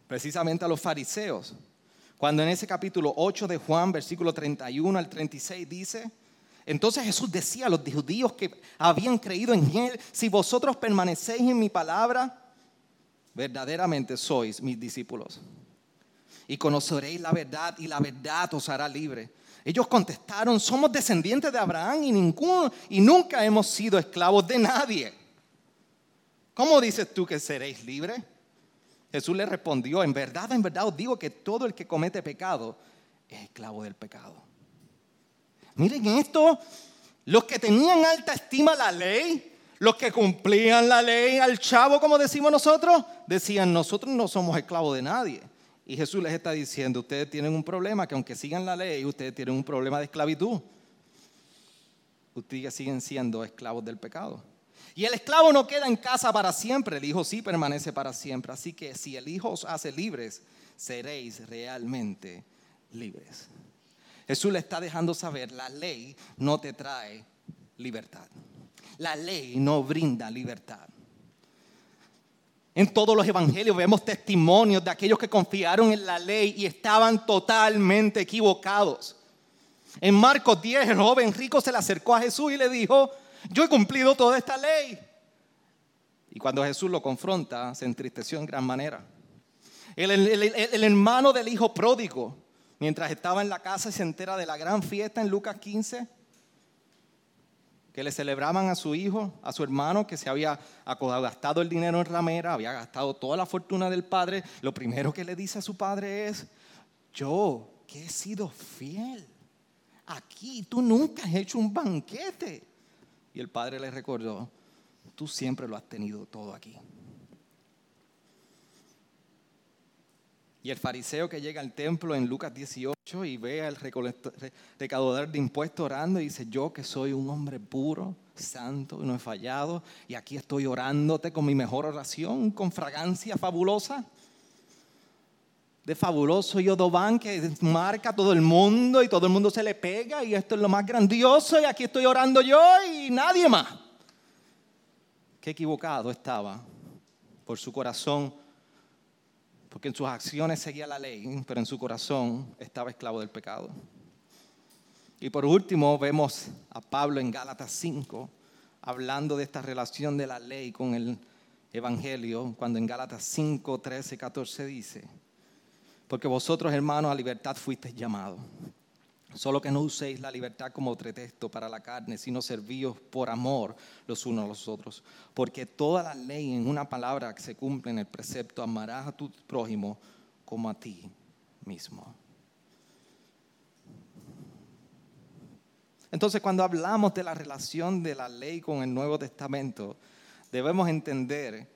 Precisamente a los fariseos. Cuando en ese capítulo 8 de Juan, versículo 31 al 36 dice, entonces Jesús decía a los judíos que habían creído en Él, si vosotros permanecéis en mi palabra, verdaderamente sois mis discípulos. Y conoceréis la verdad y la verdad os hará libre. Ellos contestaron, somos descendientes de Abraham y, ninguno, y nunca hemos sido esclavos de nadie. ¿Cómo dices tú que seréis libres? Jesús le respondió, en verdad, en verdad os digo que todo el que comete pecado es esclavo del pecado. Miren esto, los que tenían alta estima la ley, los que cumplían la ley al chavo, como decimos nosotros, decían, nosotros no somos esclavos de nadie. Y Jesús les está diciendo, ustedes tienen un problema, que aunque sigan la ley, ustedes tienen un problema de esclavitud. Ustedes siguen siendo esclavos del pecado. Y el esclavo no queda en casa para siempre, el Hijo sí permanece para siempre. Así que si el Hijo os hace libres, seréis realmente libres. Jesús le está dejando saber, la ley no te trae libertad. La ley no brinda libertad. En todos los evangelios vemos testimonios de aquellos que confiaron en la ley y estaban totalmente equivocados. En Marcos 10, el joven rico se le acercó a Jesús y le dijo, yo he cumplido toda esta ley. Y cuando Jesús lo confronta, se entristeció en gran manera. El, el, hermano del hijo pródigo, mientras estaba en la casa, se entera de la gran fiesta en Lucas 15, que le celebraban a su hijo, a su hermano, que se había gastado el dinero en ramera, había gastado toda la fortuna del padre. Lo primero que le dice a su padre es, yo que he sido fiel, aquí tú nunca has hecho un banquete. Y el padre le recordó, tú siempre lo has tenido todo aquí. Y el fariseo que llega al templo en Lucas 18 y ve al recaudador de impuestos orando y dice, yo que soy un hombre puro, santo y no he fallado, y aquí estoy orándote con mi mejor oración, con fragancia fabulosa, de fabuloso Yodobán que marca a todo el mundo y todo el mundo se le pega y esto es lo más grandioso y aquí estoy orando yo y nadie más. Qué equivocado estaba por su corazón porque en sus acciones seguía la ley, pero en su corazón estaba esclavo del pecado. Y por último vemos a Pablo en Gálatas 5 hablando de esta relación de la ley con el Evangelio, cuando en Gálatas 5, 13, 14 dice, porque vosotros hermanos a libertad fuisteis llamados Solo que no uséis la libertad como pretexto para la carne, sino servíos por amor los unos a los otros. Porque toda la ley en una palabra se cumple en el precepto, amarás a tu prójimo como a ti mismo. Entonces cuando hablamos de la relación de la ley con el Nuevo Testamento, debemos entender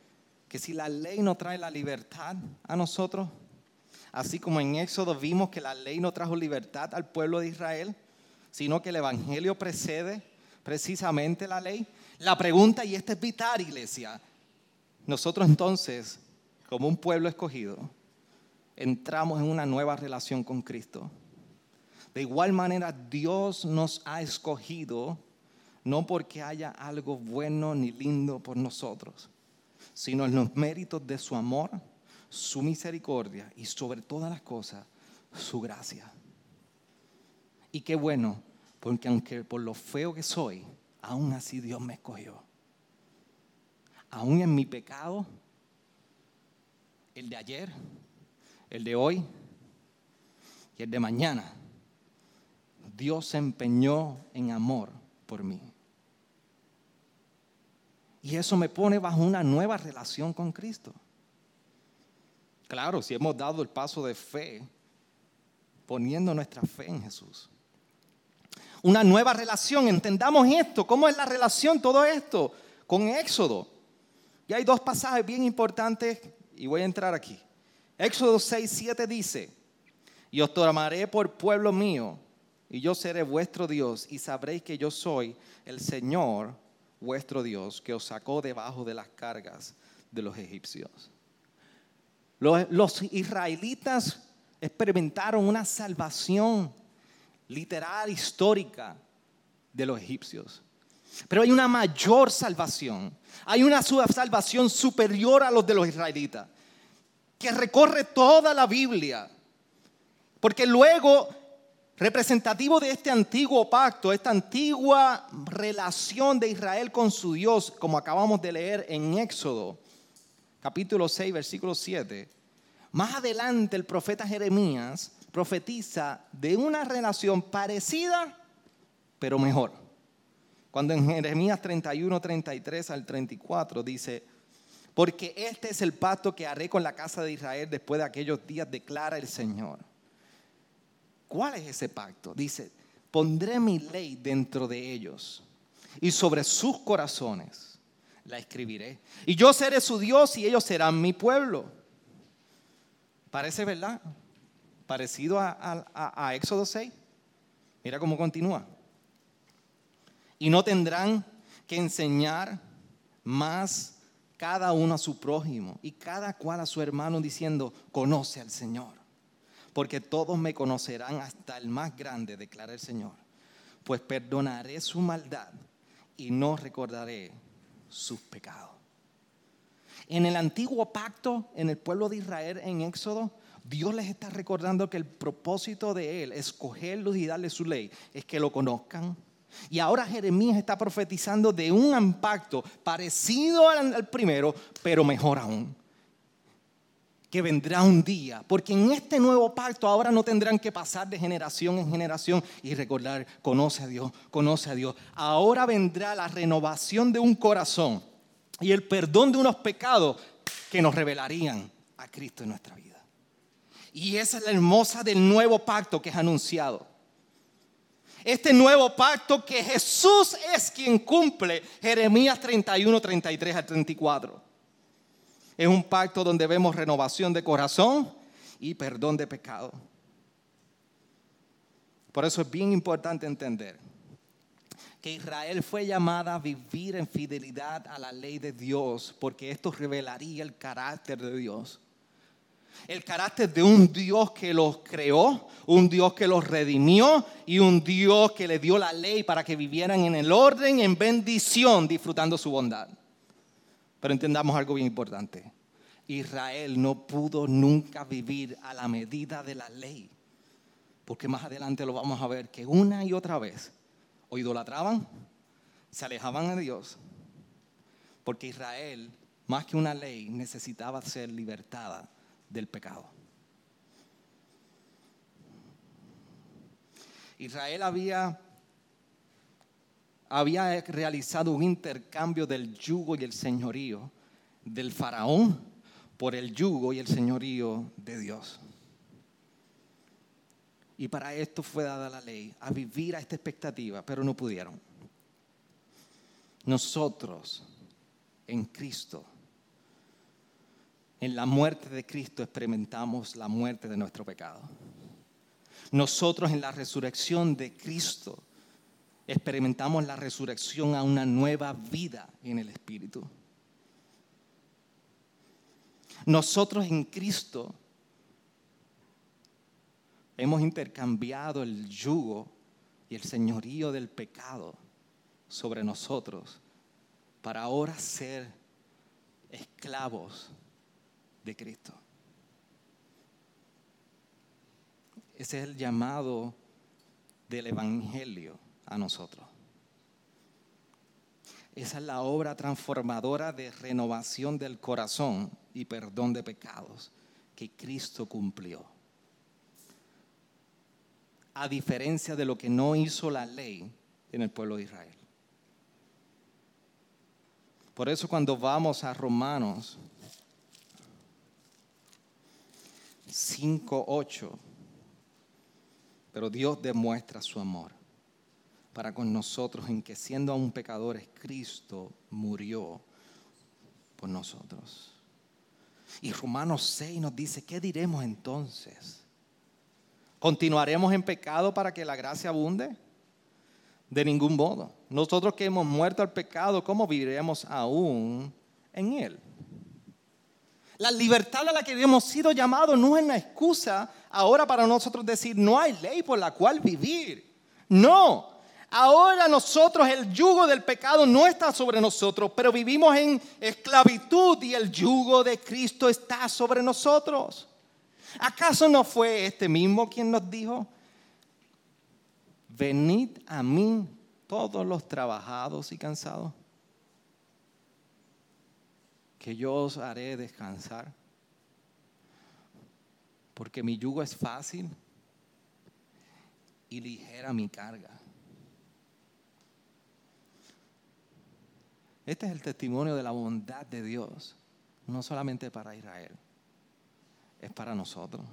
que si la ley no trae la libertad a nosotros, Así como en Éxodo vimos que la ley no trajo libertad al pueblo de Israel, sino que el Evangelio precede precisamente la ley. La pregunta, y esta es vital, iglesia, nosotros entonces, como un pueblo escogido, entramos en una nueva relación con Cristo. De igual manera, Dios nos ha escogido no porque haya algo bueno ni lindo por nosotros, sino en los méritos de su amor su misericordia y sobre todas las cosas su gracia. Y qué bueno, porque aunque por lo feo que soy, aún así Dios me escogió. Aún en mi pecado, el de ayer, el de hoy y el de mañana. Dios se empeñó en amor por mí. Y eso me pone bajo una nueva relación con Cristo. Claro, si hemos dado el paso de fe, poniendo nuestra fe en Jesús. Una nueva relación, entendamos esto, ¿cómo es la relación todo esto con Éxodo? Y hay dos pasajes bien importantes y voy a entrar aquí. Éxodo 6, 7 dice, y os tomaré por pueblo mío, y yo seré vuestro Dios, y sabréis que yo soy el Señor vuestro Dios, que os sacó debajo de las cargas de los egipcios. Los, israelitas experimentaron una salvación literal, histórica de los egipcios. Pero hay una mayor salvación. Hay una salvación superior a los de los israelitas, que recorre toda la Biblia. Porque luego, representativo de este antiguo pacto, esta antigua relación de Israel con su Dios, como acabamos de leer en Éxodo, capítulo 6, versículo 7, más adelante el profeta Jeremías profetiza de una relación parecida, pero mejor. Cuando en Jeremías 31, 33 al 34 dice, porque este es el pacto que haré con la casa de Israel después de aquellos días, declara el Señor. ¿Cuál es ese pacto? Dice, pondré mi ley dentro de ellos y sobre sus corazones la escribiré. Y yo seré su Dios y ellos serán mi pueblo. Parece verdad, parecido a, a Éxodo 6. Mira cómo continúa y no tendrán que enseñar más cada uno a su prójimo y cada cual a su hermano diciendo, conoce al Señor, porque todos me conocerán hasta el más grande, declara el Señor, pues perdonaré su maldad y no recordaré sus pecados. En el antiguo pacto, en el pueblo de Israel, en Éxodo, Dios les está recordando que el propósito de Él, escogerlos y darles su ley, es que lo conozcan, y ahora Jeremías está profetizando de un impacto parecido al, primero, pero mejor aún. Que vendrá un día, porque en este nuevo pacto ahora no tendrán que pasar de generación en generación y recordar, conoce a Dios, conoce a Dios. Ahora vendrá la renovación de un corazón y el perdón de unos pecados que nos revelarían a Cristo en nuestra vida. Y esa es la hermosa del nuevo pacto que es anunciado este nuevo pacto que Jesús es quien cumple. Jeremías 31, 33 al 34. Es un pacto donde vemos renovación de corazón y perdón de pecado. Por eso es bien importante entender que Israel fue llamada a vivir en fidelidad a la ley de Dios, porque esto revelaría el carácter de Dios el carácter de un Dios que los creó, un Dios que los redimió y un Dios que le dio la ley para que vivieran en el orden, en bendición, disfrutando su bondad. Pero entendamos algo bien importante. Israel no pudo nunca vivir a la medida de la ley, porque más adelante lo vamos a ver que una y otra vez o idolatraban, se alejaban de Dios, porque Israel, más que una ley, necesitaba ser libertada del pecado. Israel había, había realizado un intercambio del yugo y el señorío del faraón por el yugo y el señorío de Dios. Y para esto fue dada la ley, a vivir a esta expectativa, pero no pudieron. Nosotros, en Cristo, en la muerte de Cristo experimentamos la muerte de nuestro pecado. Nosotros en la resurrección de Cristo experimentamos la resurrección a una nueva vida en el Espíritu. Nosotros en Cristo hemos intercambiado el yugo y el señorío del pecado sobre nosotros para ahora ser esclavos de Cristo. Ese es el llamado del Evangelio a nosotros. Esa es la obra transformadora de renovación del corazón y perdón de pecados que Cristo cumplió. A diferencia de lo que no hizo la ley en el pueblo de Israel. Por eso cuando vamos a Romanos 5.8, pero Dios demuestra su amor para con nosotros en que siendo aún pecadores, Cristo murió por nosotros. Y Romanos 6 nos dice, ¿qué diremos entonces? ¿Continuaremos en pecado para que la gracia abunde? De ningún modo. Nosotros que hemos muerto al pecado, ¿cómo viviremos aún en él? La libertad a la que hemos sido llamados no es una excusa ahora para nosotros decir, no hay ley por la cual vivir. No, ahora nosotros el yugo del pecado no está sobre nosotros, pero vivimos en esclavitud y el yugo de Cristo está sobre nosotros. ¿Acaso no fue este mismo quien nos dijo, venid a mí todos los trabajados y cansados, que yo os haré descansar? Porque mi yugo es fácil y ligera mi carga. Este es el testimonio de la bondad de Dios, no solamente para Israel, es para nosotros.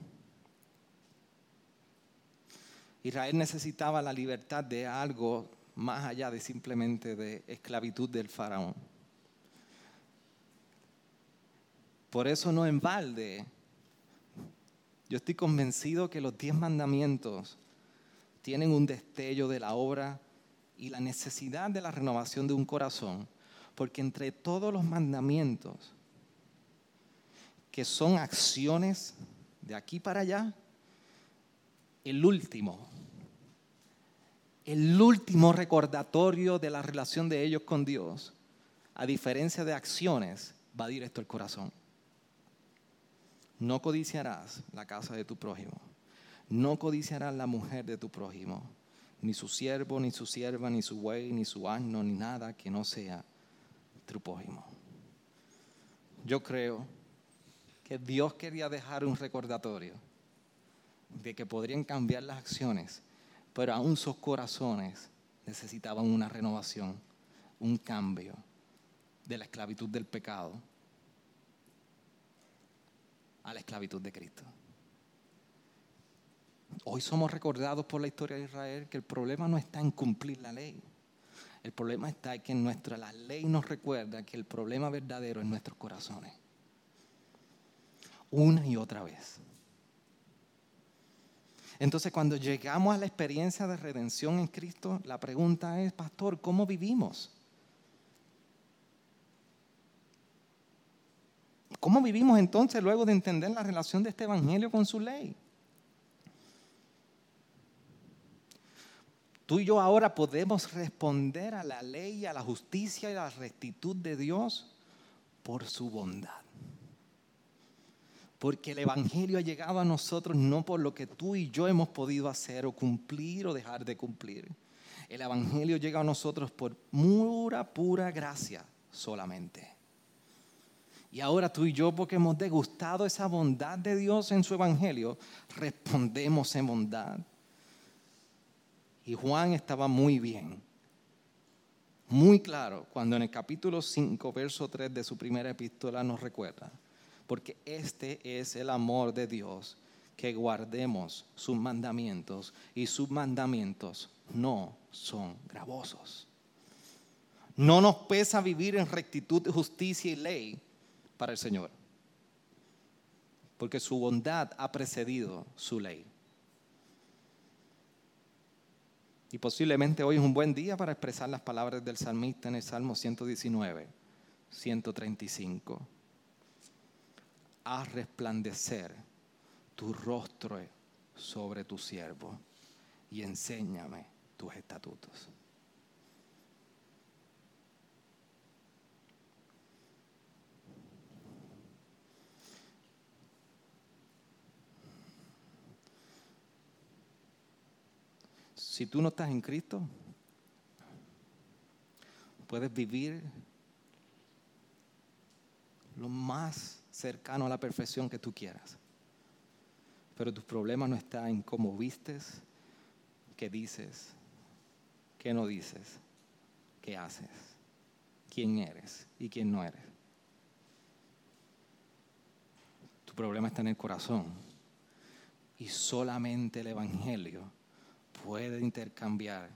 Israel necesitaba la libertad de algo más allá de simplemente de esclavitud del faraón. Por eso no en balde, yo estoy convencido que los diez mandamientos tienen un destello de la obra y la necesidad de la renovación de un corazón porque entre todos los mandamientos, que son acciones de aquí para allá, el último, el último recordatorio de la relación de ellos con Dios, a diferencia de acciones, va directo al corazón. No codiciarás la casa de tu prójimo. No codiciarás la mujer de tu prójimo, ni su siervo, ni su sierva, ni su buey, ni su asno, ni nada que no sea yo creo que Dios quería dejar un recordatorio de que podrían cambiar las acciones, pero aún sus corazones necesitaban una renovación, un cambio de la esclavitud del pecado a la esclavitud de Cristo. Hoy somos recordados por la historia de Israel que el problema no está en cumplir la ley. El problema está que nuestra la ley nos recuerda que el problema verdadero es nuestros corazones. Una y otra vez. Entonces, cuando llegamos a la experiencia de redención en Cristo, la pregunta es, pastor, ¿cómo vivimos? ¿Cómo vivimos entonces luego de entender la relación de este Evangelio con su ley? Tú y yo ahora podemos responder a la ley, a la justicia y a la rectitud de Dios por su bondad. Porque el Evangelio ha llegado a nosotros no por lo que tú y yo hemos podido hacer o cumplir o dejar de cumplir. El Evangelio llega a nosotros por pura, pura gracia solamente. Y ahora tú y yo, porque hemos degustado esa bondad de Dios en su Evangelio, respondemos en bondad y Juan estaba muy bien, muy claro, cuando en el capítulo 5, verso 3 de su primera epístola nos recuerda, porque este es el amor de Dios, que guardemos sus mandamientos y sus mandamientos no son gravosos. No nos pesa vivir en rectitud, justicia y ley para el Señor, porque su bondad ha precedido su ley. Y posiblemente hoy es un buen día para expresar las palabras del salmista en el Salmo 119, 135. Haz resplandecer tu rostro sobre tu siervo y enséñame tus estatutos. Si tú no estás en Cristo, puedes vivir lo más cercano a la perfección que tú quieras. Pero tu problema no está en cómo vistes, qué dices, qué no dices, qué haces, quién eres y quién no eres. Tu problema está en el corazón. Y solamente el Evangelio puede intercambiar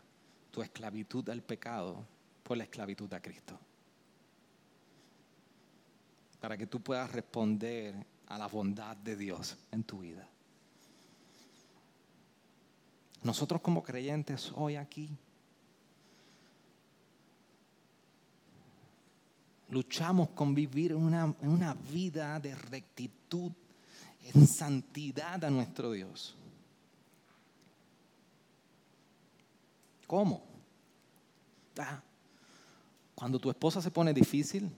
tu esclavitud al pecado por la esclavitud a Cristo. Para que tú puedas responder a la bondad de Dios en tu vida. Nosotros como creyentes hoy aquí luchamos con vivir una, una vida de rectitud, en santidad a nuestro Dios. ¿Cómo? Ah, cuando tu esposa se pone difícil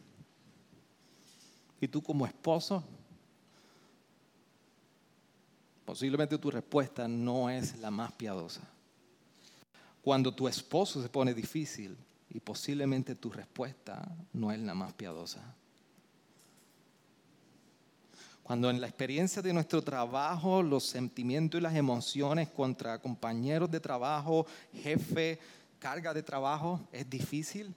y tú como esposo, posiblemente tu respuesta no es la más piadosa. Cuando tu esposo se pone difícil y posiblemente tu respuesta no es la más piadosa. Cuando en la experiencia de nuestro trabajo los sentimientos y las emociones contra compañeros de trabajo, jefe, carga de trabajo es difícil,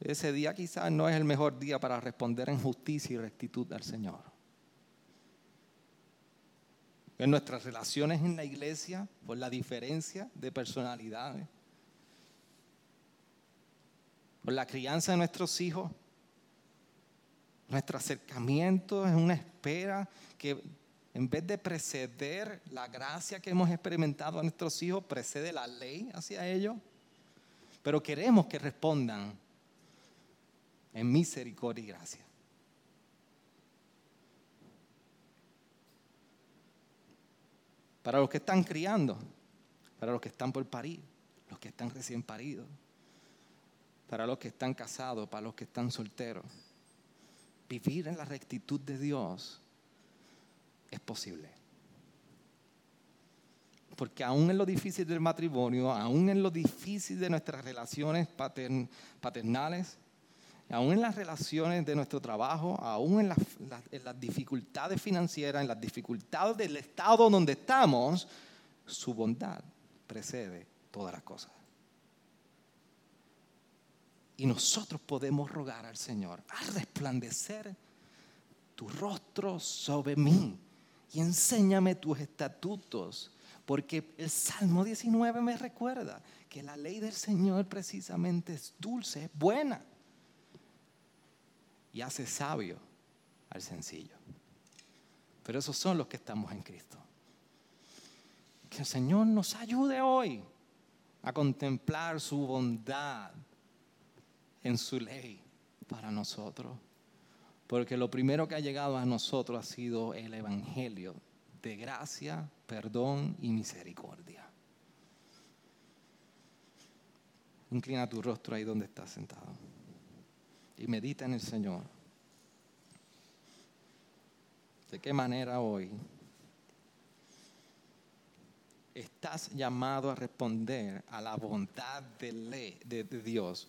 ese día quizás no es el mejor día para responder en justicia y rectitud al Señor. En nuestras relaciones en la iglesia, por la diferencia de personalidades, por la crianza de nuestros hijos, nuestro acercamiento es una espera que en vez de preceder la gracia que hemos experimentado a nuestros hijos, precede la ley hacia ellos. Pero queremos que respondan en misericordia y gracia. Para los que están criando, para los que están por parir, los que están recién paridos, para los que están casados, para los que están solteros vivir en la rectitud de Dios es posible. Porque aún en lo difícil del matrimonio, aún en lo difícil de nuestras relaciones paternales, aún en las relaciones de nuestro trabajo, aún en las, dificultades financieras, en las dificultades del estado donde estamos, su bondad precede todas las cosas. Y nosotros podemos rogar al Señor, a resplandecer tu rostro sobre mí y enséñame tus estatutos. Porque el Salmo 19 me recuerda que la ley del Señor precisamente es dulce, es buena y hace sabio al sencillo. Pero esos son los que estamos en Cristo. Que el Señor nos ayude hoy a contemplar su bondad en su ley para nosotros. Porque lo primero que ha llegado a nosotros ha sido el Evangelio de gracia, perdón y misericordia. Inclina tu rostro ahí donde estás sentado y medita en el Señor. ¿De qué manera hoy estás llamado a responder a la bondad de, ley, de Dios